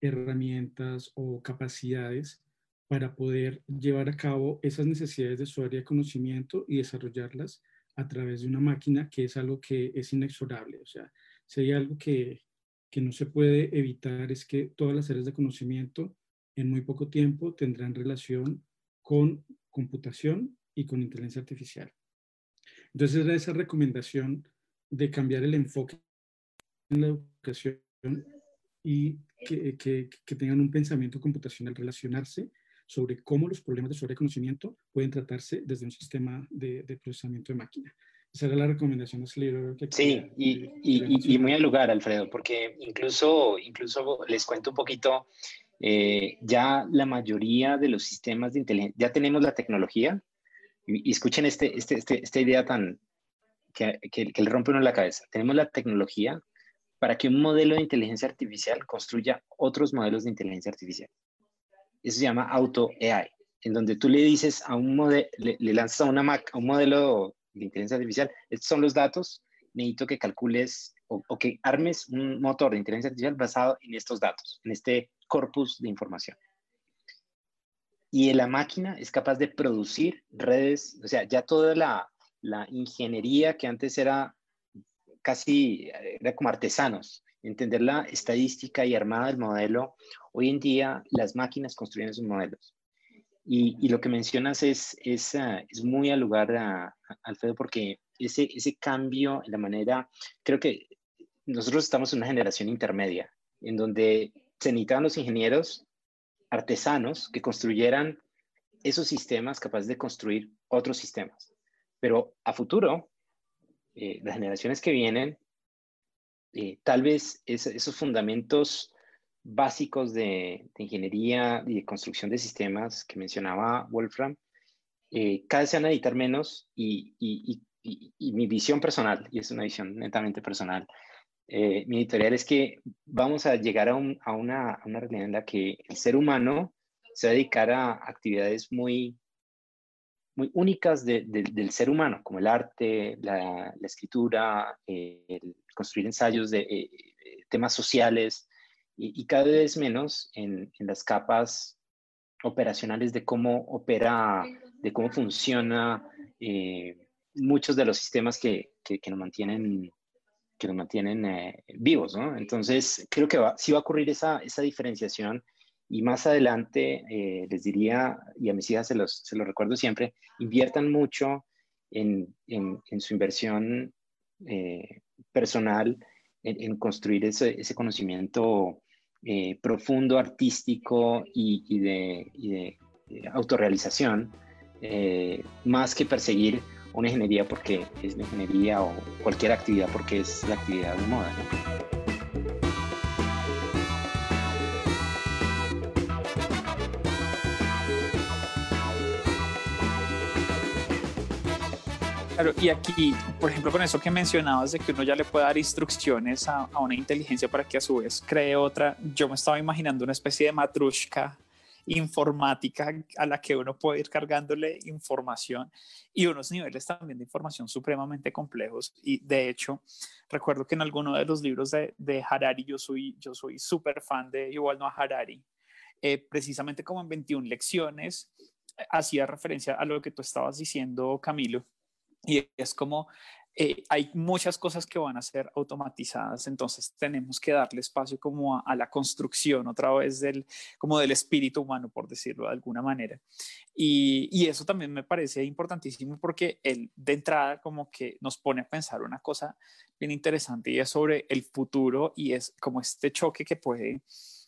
herramientas o capacidades para poder llevar a cabo esas necesidades de su área de conocimiento y desarrollarlas a través de una máquina, que es algo que es inexorable. O sea, si hay algo que, que no se puede evitar es que todas las áreas de conocimiento en muy poco tiempo tendrán relación con computación y con inteligencia artificial. Entonces era esa recomendación de cambiar el enfoque en la educación y que, que, que tengan un pensamiento computacional, relacionarse sobre cómo los problemas de sobreconocimiento pueden tratarse desde un sistema de, de procesamiento de máquina. Esa era la recomendación de ese libro. sí, y, y, y, muy al lugar, Alfredo, porque incluso, incluso les cuento un poquito, eh, ya la mayoría de los sistemas de inteligencia, ya tenemos la tecnología, y, escuchen este, este, este, esta idea tan que, que, que le rompe uno la cabeza. Tenemos la tecnología para que un modelo de inteligencia artificial construya otros modelos de inteligencia artificial. Eso se llama Auto AI, en donde tú le dices a un modelo, le, lanzas a una Mac, a un modelo de inteligencia artificial, estos son los datos, necesito que calcules o, o, que armes un motor de inteligencia artificial basado en estos datos, en este corpus de información. Y la máquina es capaz de producir redes, o sea, ya toda la, la ingeniería que antes era casi, era como artesanos, entender la estadística y armada del modelo, hoy en día las máquinas construyen esos modelos. Y, lo que mencionas es, es, es muy al lugar, uh, Alfredo, porque ese, cambio en la manera, creo que nosotros estamos en una generación intermedia, en donde se necesitaban los ingenieros artesanos que construyeran esos sistemas capaces de construir otros sistemas. Pero a futuro, eh, las generaciones que vienen eh, tal vez esos fundamentos básicos de, ingeniería y de construcción de sistemas que mencionaba Wolfram, eh, cada vez se van a editar menos y, mi visión personal, y es una visión netamente personal, eh, mi editorial es que vamos a llegar a, una, realidad en la que el ser humano se va a dedicar a actividades muy, muy únicas del ser humano, como el arte, la, escritura, el construir ensayos de eh, eh, temas sociales y, cada vez menos en, las capas operacionales de cómo opera, de cómo funciona eh, muchos de los sistemas que, que, nos mantienen que nos mantienen vivos, ¿no? Entonces, creo que sí va a ocurrir esa, esa diferenciación y más adelante les diría, y a mis hijas se los, se los recuerdo siempre, inviertan mucho en, en, en su inversión eh, personal en, construir ese, conocimiento eh, profundo, artístico y, de, de, autorrealización, eh, más que perseguir una ingeniería porque es una ingeniería o cualquier actividad porque es la actividad de moda. Claro, y aquí, por ejemplo, con eso que mencionabas de que uno ya le puede dar instrucciones a, a, una inteligencia para que a su vez cree otra, yo me estaba imaginando una especie de matrushka informática a la que uno puede ir cargándole información y unos niveles también de información supremamente complejos. Y de hecho, recuerdo que en alguno de los libros de, de Harari, yo soy yo soy súper fan de Yuval Noah Harari, eh, precisamente como en 21 lecciones, hacía referencia a lo que tú estabas diciendo, Camilo, y es como eh, hay muchas cosas que van a ser automatizadas, entonces tenemos que darle espacio como a, la construcción otra vez del, como del espíritu humano, por decirlo de alguna manera. Y, y, eso también me parece importantísimo porque él de entrada como que nos pone a pensar una cosa bien interesante y es sobre el futuro y es como este choque que puede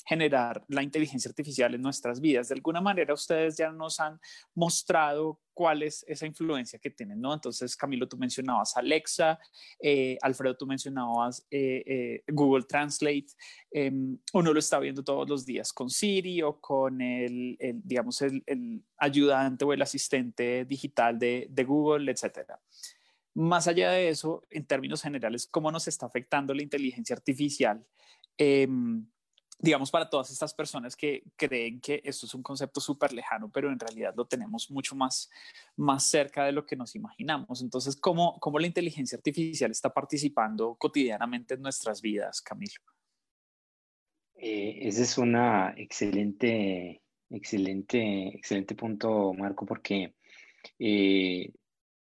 generar la inteligencia artificial en nuestras vidas. De alguna manera ustedes ya nos han mostrado cuál es esa influencia que tienen, ¿no? Entonces, Camilo, tú mencionabas Alexa, eh, Alfredo, tú mencionabas eh, eh, Google Translate, em, uno lo está viendo todos los días con Siri o con el, digamos, el, ayudante o el asistente digital de, de Google, etcétera. Más allá de eso, en términos generales, ¿cómo nos está afectando la inteligencia artificial? Digamos, para todas estas personas que creen que esto es un concepto súper lejano, pero en realidad lo tenemos mucho más, más cerca de lo que nos imaginamos. Entonces, ¿cómo, ¿cómo la inteligencia artificial está participando cotidianamente en nuestras vidas, Camilo? Eh, ese es una excelente, excelente, excelente punto, Marco, porque eh,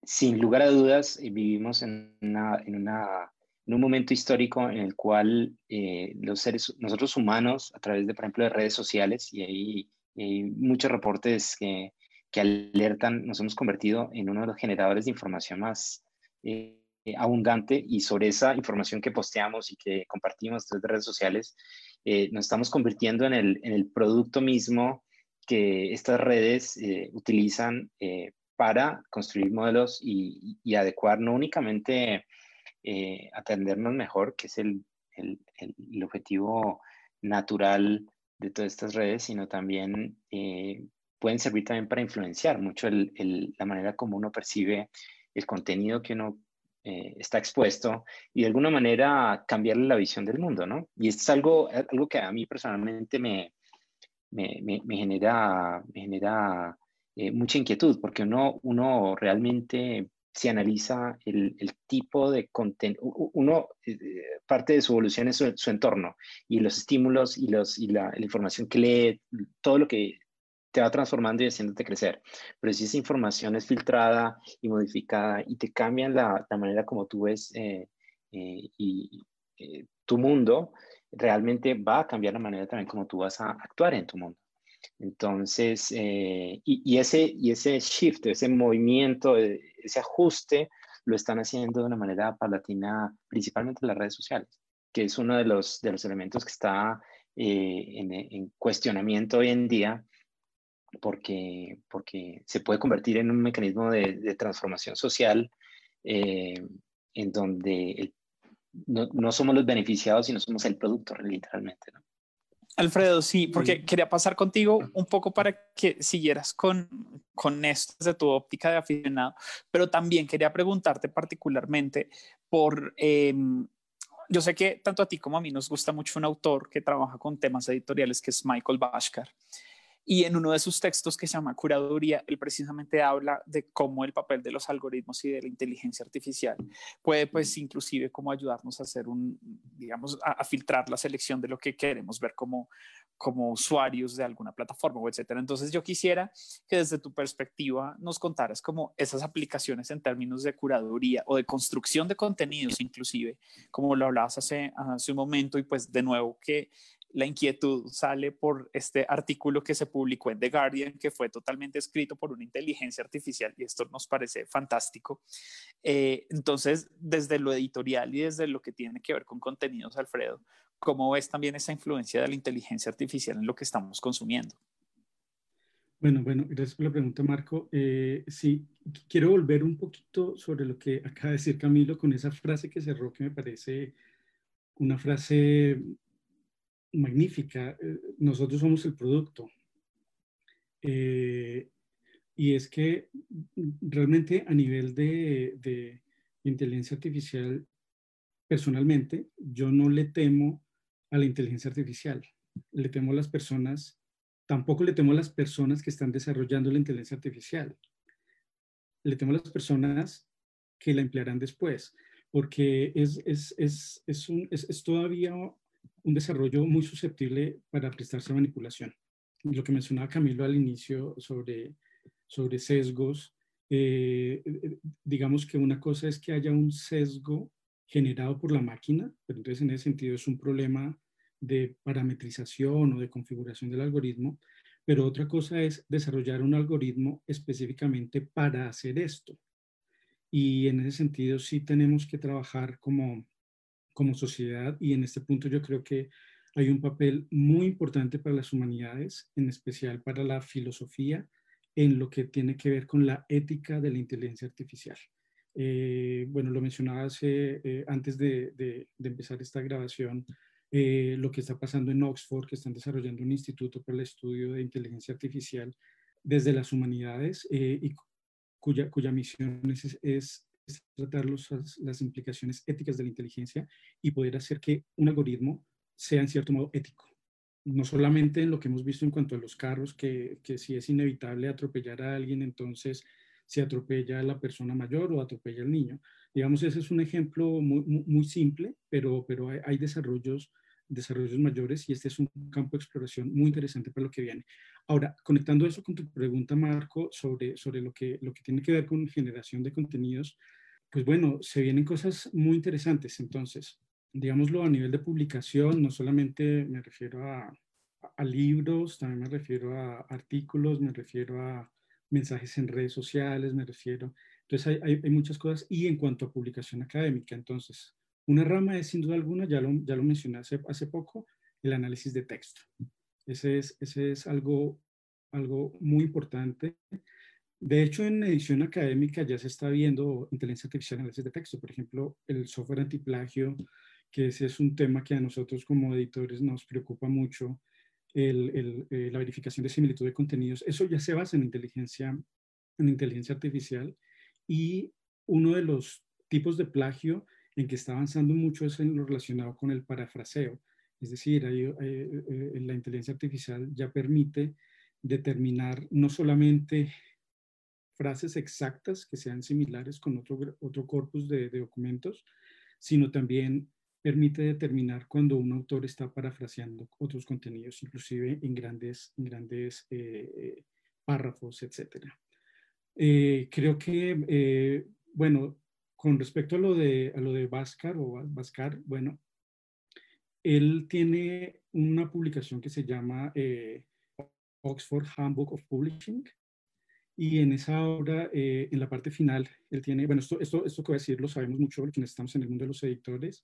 sin lugar a dudas eh, vivimos en una en un momento histórico en el cual eh, los seres, nosotros humanos, a través de, por ejemplo, de redes sociales, y hay, muchos reportes que, que, alertan, nos hemos convertido en uno de los generadores de información más eh, abundante y sobre esa información que posteamos y que compartimos a través de redes sociales, eh, nos estamos convirtiendo en el, en el, producto mismo que estas redes utilizan para construir modelos y, y adecuar no únicamente eh, atendernos mejor, que es el, el, el, objetivo natural de todas estas redes, sino también eh, pueden servir también para influenciar mucho la manera como uno percibe el contenido que uno eh, está expuesto y de alguna manera cambiarle la visión del mundo, ¿no? Y esto es algo, algo que a mí personalmente me, me, me, genera, me genera mucha inquietud, porque uno, uno realmente si analiza el, tipo de contenido, uno, eh, parte de su evolución es su, entorno y los estímulos y, los, y la, información que lee, todo lo que te va transformando y haciéndote crecer. Pero si esa información es filtrada y modificada y te cambian la, manera como tú ves eh, eh, y, tu mundo, realmente va a cambiar la manera también como tú vas a actuar en tu mundo. Entonces, y, y, ese, y ese shift, ese movimiento, ese ajuste lo están haciendo de una manera palatina, principalmente en las redes sociales, que es uno de los, de los elementos que está eh, en, cuestionamiento hoy en día, porque, porque se puede convertir en un mecanismo de, transformación social eh, en donde no, no, somos los beneficiados, sino somos el producto, literalmente. ¿no? Alfredo, sí, porque quería pasar contigo un poco para que siguieras con, con esto desde tu óptica de aficionado, pero también quería preguntarte particularmente por, em, yo sé que tanto a ti como a mí nos gusta mucho un autor que trabaja con temas editoriales, que es Michael Bashkar. Y en uno de sus textos que se llama Curaduría, él precisamente habla de cómo el papel de los algoritmos y de la inteligencia artificial puede, pues, inclusive como ayudarnos a hacer un, digamos, a, filtrar la selección de lo que queremos ver como, como usuarios de alguna plataforma o etcétera. Entonces yo quisiera que desde tu perspectiva nos contaras como esas aplicaciones en términos de curaduría o de construcción de contenidos inclusive, como lo hablabas hace, hace un momento y pues de nuevo que la inquietud sale por este artículo que se publicó en The Guardian, que fue totalmente escrito por una inteligencia artificial y esto nos parece fantástico. Eh, entonces, desde lo editorial y desde lo que tiene que ver con contenidos, Alfredo, ¿cómo ves también esa influencia de la inteligencia artificial en lo que estamos consumiendo? Bueno, bueno, gracias por la pregunta, Marco. Eh, sí, quiero volver un poquito sobre lo que acaba de decir Camilo con esa frase que cerró, que me parece una frase magnífica. Eh, nosotros somos el producto. Eh, y es que realmente a nivel de, inteligencia artificial, personalmente, yo no le temo a la inteligencia artificial. Le temo a las personas, tampoco le temo a las personas que están desarrollando la inteligencia artificial. Le temo a las personas que la emplearán después, porque es, es, es, es, un, todavía un desarrollo muy susceptible para prestarse a manipulación. Lo que mencionaba Camilo al inicio sobre, sobre sesgos, eh, digamos que una cosa es que haya un sesgo generado por la máquina, pero entonces en ese sentido es un problema de parametrización o de configuración del algoritmo, pero otra cosa es desarrollar un algoritmo específicamente para hacer esto. Y en ese sentido sí tenemos que trabajar como como sociedad y en este punto yo creo que hay un papel muy importante para las humanidades, en especial para la filosofía, en lo que tiene que ver con la ética de la inteligencia artificial. Eh, bueno, lo mencionaba hace, eh, antes de, de, empezar esta grabación, eh, lo que está pasando en Oxford, que están desarrollando un instituto para el estudio de inteligencia artificial desde las humanidades y cuya, cuya misión es, es tratar las implicaciones éticas de la inteligencia y poder hacer que un algoritmo sea en cierto modo ético. no solamente en lo que hemos visto en cuanto a los carros, que, que si es inevitable atropellar a alguien, entonces se atropella a la persona mayor o atropella al niño. Digamos, ese es un ejemplo muy, muy simple, pero, pero hay, desarrollos, desarrollos mayores y este es un campo de exploración muy interesante para lo que viene. Ahora, conectando eso con tu pregunta, Marco, sobre, sobre lo, que, lo que tiene que ver con generación de contenidos, pues bueno, se vienen cosas muy interesantes. Entonces, digámoslo a nivel de publicación, no solamente me refiero a, a libros, también me refiero a artículos, me refiero a mensajes en redes sociales, me refiero. Entonces hay, hay, muchas cosas. Y en cuanto a publicación académica, entonces, una rama es sin duda alguna, ya lo, ya lo mencioné hace, poco, el análisis de texto. Ese es, ese es algo, algo muy importante. De hecho, en edición académica ya se está viendo inteligencia artificial en análisis de texto. Por ejemplo, el software antiplagio, que ese es un tema que a nosotros como editores nos preocupa mucho el, eh, la verificación de similitud de contenidos, eso ya se basa en inteligencia, en inteligencia artificial y uno de los tipos de plagio en que está avanzando mucho es en lo relacionado con el parafraseo. Es decir, eh, eh, la inteligencia artificial ya permite determinar no solamente frases exactas que sean similares con otro, otro corpus de, de documentos, sino también permite determinar cuando un autor está parafraseando otros contenidos, inclusive en grandes, grandes eh, párrafos, etc. Eh, creo que, eh, bueno, con respecto a lo de, a lo de Bhaskar o Bhaskar, bueno, él tiene una publicación que se llama Oxford Handbook of Publishing, y en esa obra, en la parte final, él tiene, bueno, esto, esto, esto que voy a decir lo sabemos mucho porque estamos en el mundo de los editores,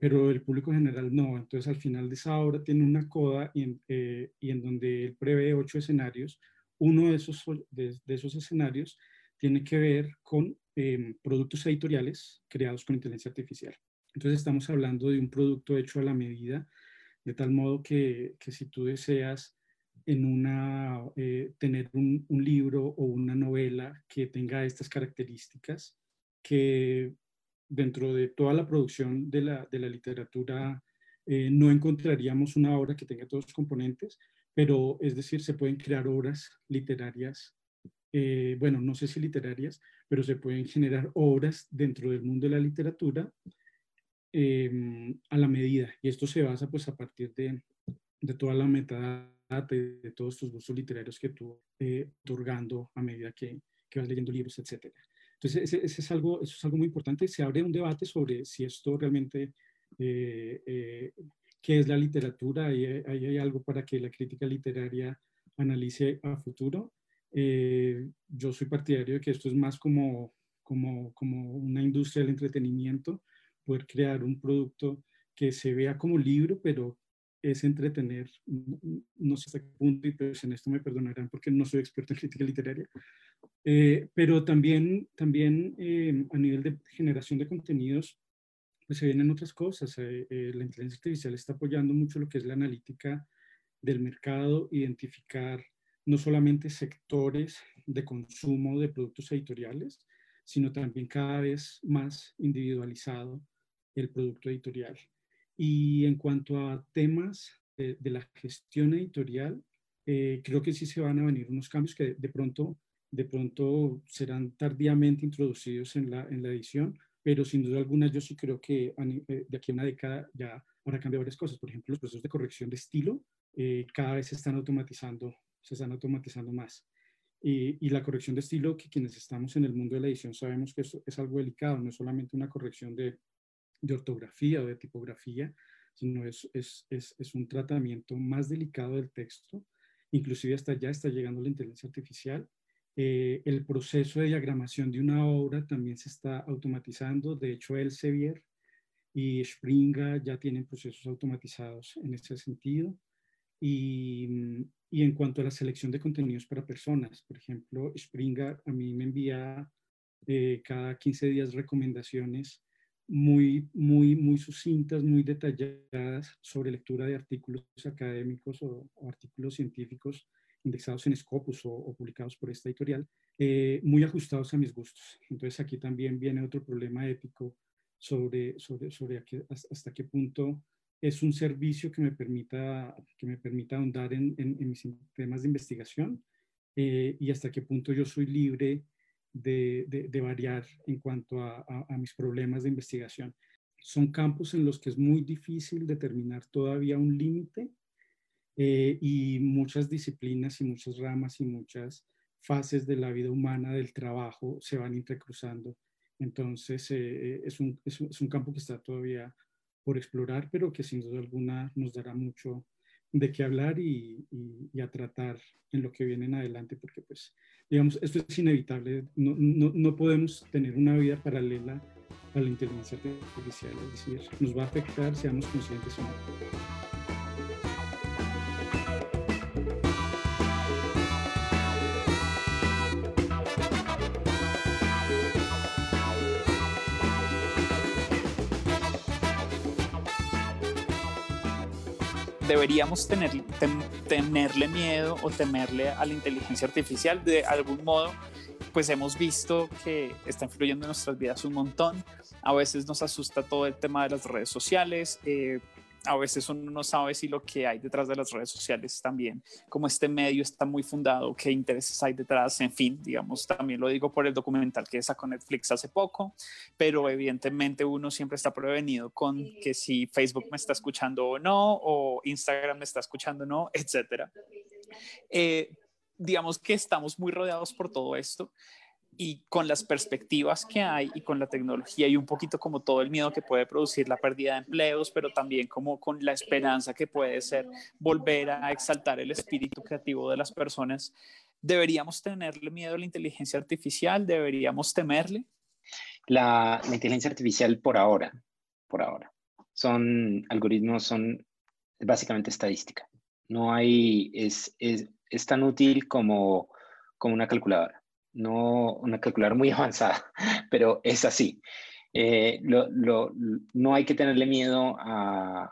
pero el público general no. Entonces al final de esa obra tiene una coda y en, eh, y en donde él prevé ocho escenarios. Uno de esos, de, esos escenarios tiene que ver con em, productos editoriales creados con inteligencia artificial. Entonces estamos hablando de un producto hecho a la medida, de tal modo que, que si tú deseas en una, eh, tener un, un, libro o una novela que tenga estas características, que dentro de toda la producción de la, de la literatura eh, no encontraríamos una obra que tenga todos los componentes, pero es decir, se pueden crear obras literarias, eh, bueno, no sé si literarias, pero se pueden generar obras dentro del mundo de la literatura em, a la medida. Y esto se basa pues a partir de, de toda la metadata de, de todos estos gustos literarios que tú eh, otorgando a medida que, que vas leyendo libros, etcétera. Entonces, ese, es algo, eso es algo muy importante. Se abre un debate sobre si esto realmente, eh, eh, qué es la literatura, y ahí hay algo para que la crítica literaria analice a futuro. Eh, yo soy partidario de que esto es más como, como, como una industria del entretenimiento, poder crear un producto que se vea como libro, pero es entretener, no sé hasta qué punto, y pues en esto me perdonarán porque no soy experto en crítica literaria, eh, pero también, también eh, a nivel de generación de contenidos, pues se vienen otras cosas. La inteligencia artificial está apoyando mucho lo que es la analítica del mercado, identificar no solamente sectores de consumo de productos editoriales, sino también cada vez más individualizado el producto editorial. Y en cuanto a temas de, la gestión editorial, creo que sí se van a venir unos cambios que de pronto de pronto serán tardíamente introducidos en la, en la edición, pero sin duda alguna yo sí creo que eh, de aquí a una década ya habrá cambiado varias cosas. Por ejemplo, los procesos de corrección de estilo eh, cada vez se están automatizando, se están automatizando más. Y, y, la corrección de estilo, que quienes estamos en el mundo de la edición sabemos que eso es algo delicado, no es solamente una corrección de, de ortografía o de tipografía, sino es, es, es, es, un tratamiento más delicado del texto. Inclusive hasta ya está llegando la inteligencia artificial eh, el proceso de diagramación de una obra también se está automatizando. De hecho, Elsevier y Springa ya tienen procesos automatizados en ese sentido. Y, y, en cuanto a la selección de contenidos para personas, por ejemplo, Springa a mí me envía eh, cada 15 días recomendaciones muy, muy, muy sucintas, muy detalladas sobre lectura de artículos académicos o artículos científicos indexados en Scopus o, publicados por esta editorial, eh, muy ajustados a mis gustos. Entonces aquí también viene otro problema ético sobre, sobre, sobre hasta qué punto es un servicio que me permita, que me permita ahondar en, en, mis temas de investigación eh, y hasta qué punto yo soy libre de, de, variar en cuanto a, a, mis problemas de investigación. Son campos en los que es muy difícil determinar todavía un límite eh, y muchas disciplinas y muchas ramas y muchas fases de la vida humana, del trabajo, se van intercruzando. Entonces, eh, es, un, es, un, es, un, campo que está todavía por explorar, pero que sin duda alguna nos dará mucho de qué hablar y, a tratar en lo que viene en adelante, porque pues, digamos, esto es inevitable, no, no, no podemos tener una vida paralela a la inteligencia artificial, es decir, nos va a afectar, seamos conscientes o no. Deberíamos tener, tenerle miedo o temerle a la inteligencia artificial de algún modo pues hemos visto que está influyendo en nuestras vidas un montón. A veces nos asusta todo el tema de las redes sociales. Eh, a veces uno no sabe si lo que hay detrás de las redes sociales también, como este medio está muy fundado, qué intereses hay detrás, en fin, digamos, también lo digo por el documental que sacó Netflix hace poco, pero evidentemente uno siempre está prevenido con que si Facebook me está escuchando o no, o Instagram me está escuchando o no, etcétera. Eh, digamos que estamos muy rodeados por todo esto y con las perspectivas que hay y con la tecnología y un poquito como todo el miedo que puede producir la pérdida de empleos, pero también como con la esperanza que puede ser volver a exaltar el espíritu creativo de las personas, ¿deberíamos tenerle miedo a la inteligencia artificial? ¿Deberíamos temerle? La, inteligencia artificial por ahora, por ahora, son algoritmos, son básicamente estadística. No hay, es, es, es tan útil como, como una calculadora no una calculadora muy avanzada, pero es así. Eh, no hay que tenerle miedo a,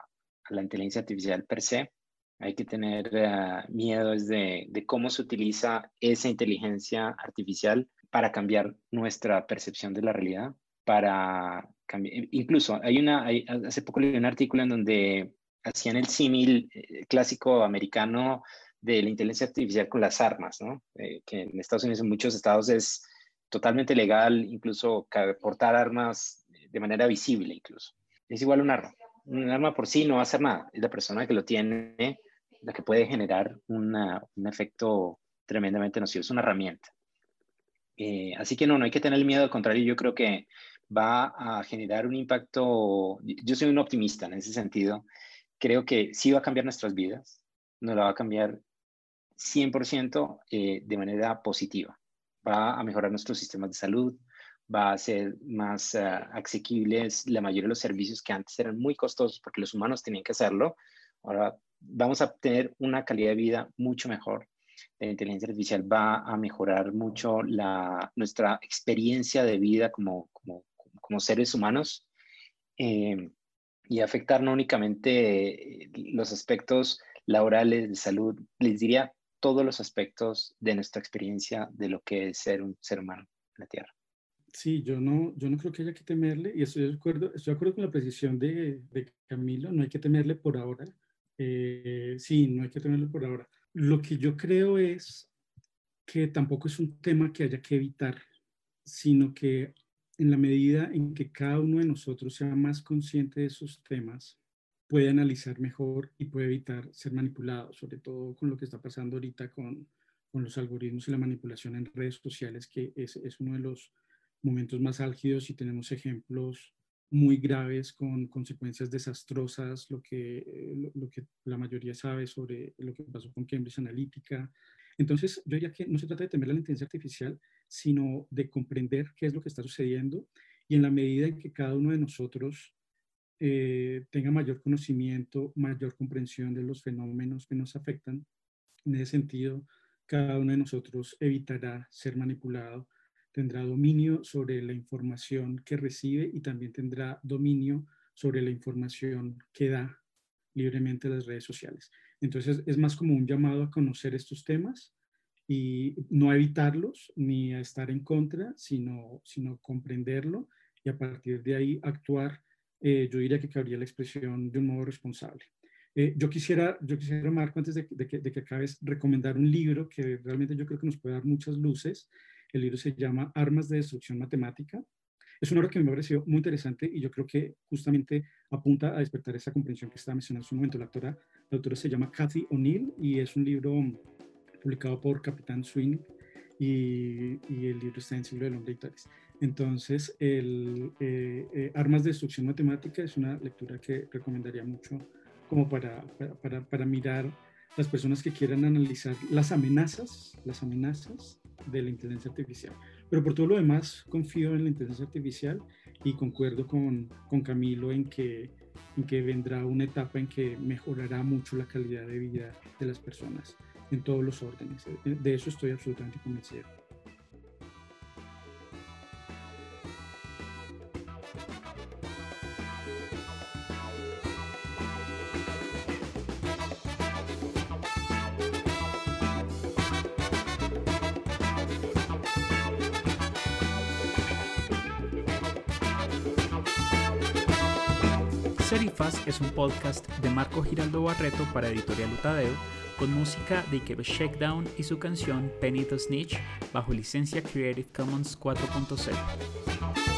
la inteligencia artificial per se, hay que tener eh, miedo de, de, cómo se utiliza esa inteligencia artificial para cambiar nuestra percepción de la realidad, para cambiar, incluso hay una, hace poco leí un artículo en donde hacían el símil eh, clásico americano de la inteligencia artificial con las armas, ¿no? Eh, que en Estados Unidos en muchos estados es totalmente legal, incluso portar armas de manera visible incluso. Es igual un arma. Un arma por sí no va a hacer nada. Es la persona que lo tiene la que puede generar un efecto tremendamente nocivo. Es una herramienta. Eh, así que no, no hay que tener miedo, al contrario, yo creo que va a generar un impacto, yo soy un optimista en ese sentido, creo que sí va a cambiar nuestras vidas, nos la va a cambiar 100% eh, de manera positiva. Va a mejorar nuestros sistemas de salud, va a ser más uh, asequibles la mayoría de los servicios que antes eran muy costosos porque los humanos tenían que hacerlo. Ahora vamos a tener una calidad de vida mucho mejor. La inteligencia artificial va a mejorar mucho la, nuestra experiencia de vida como, como, como seres humanos eh, y afectar no únicamente eh, los aspectos laborales de salud, les diría todos los aspectos de nuestra experiencia de lo que es ser un ser humano en la Tierra. Sí, yo no, yo no creo que haya que temerle, y estoy de acuerdo, estoy de acuerdo con la precisión de, de Camilo, no hay que temerle por ahora. Eh, sí, no hay que temerle por ahora. Lo que yo creo es que tampoco es un tema que haya que evitar, sino que en la medida en que cada uno de nosotros sea más consciente de esos temas, puede analizar mejor y puede evitar ser manipulado, sobre todo con lo que está pasando ahorita con, con los algoritmos y la manipulación en redes sociales, que es, es, uno de los momentos más álgidos y tenemos ejemplos muy graves con consecuencias desastrosas, lo que, lo, que la mayoría sabe sobre lo que pasó con Cambridge Analytica. Entonces, yo diría que no se trata de temer la inteligencia artificial, sino de comprender qué es lo que está sucediendo y en la medida en que cada uno de nosotros eh, tenga mayor conocimiento, mayor comprensión de los fenómenos que nos afectan. En ese sentido, cada uno de nosotros evitará ser manipulado, tendrá dominio sobre la información que recibe y también tendrá dominio sobre la información que da libremente las redes sociales. Entonces, es más como un llamado a conocer estos temas y no a evitarlos ni a estar en contra, sino, sino comprenderlo y a partir de ahí actuar eh, yo diría que cabría la expresión de un modo responsable. Eh, yo, quisiera, yo quisiera, Marco, antes de, que, de, que, acabes, recomendar un libro que realmente yo creo que nos puede dar muchas luces. El libro se llama Armas de Destrucción Matemática. Es un libro que me ha parecido muy interesante y yo creo que justamente apunta a despertar esa comprensión que estaba mencionando en su momento. La autora, la autora se llama Cathy O'Neill y es un libro publicado por Capitán Swing y, el libro está en Siglo del Hombre y Entonces, el, eh, eh, Armas de Destrucción Matemática es una lectura que recomendaría mucho como para, para, para, mirar las personas que quieran analizar las amenazas, las amenazas de la inteligencia artificial. Pero por todo lo demás, confío en la inteligencia artificial y concuerdo con, con Camilo en que, en que vendrá una etapa en que mejorará mucho la calidad de vida de las personas en todos los órdenes. De eso estoy absolutamente convencido. Podcast de Marco Giraldo Barreto para Editorial Utadeo, con música de Ikebe Shakedown y su canción Penny the Snitch bajo licencia Creative Commons 4.0.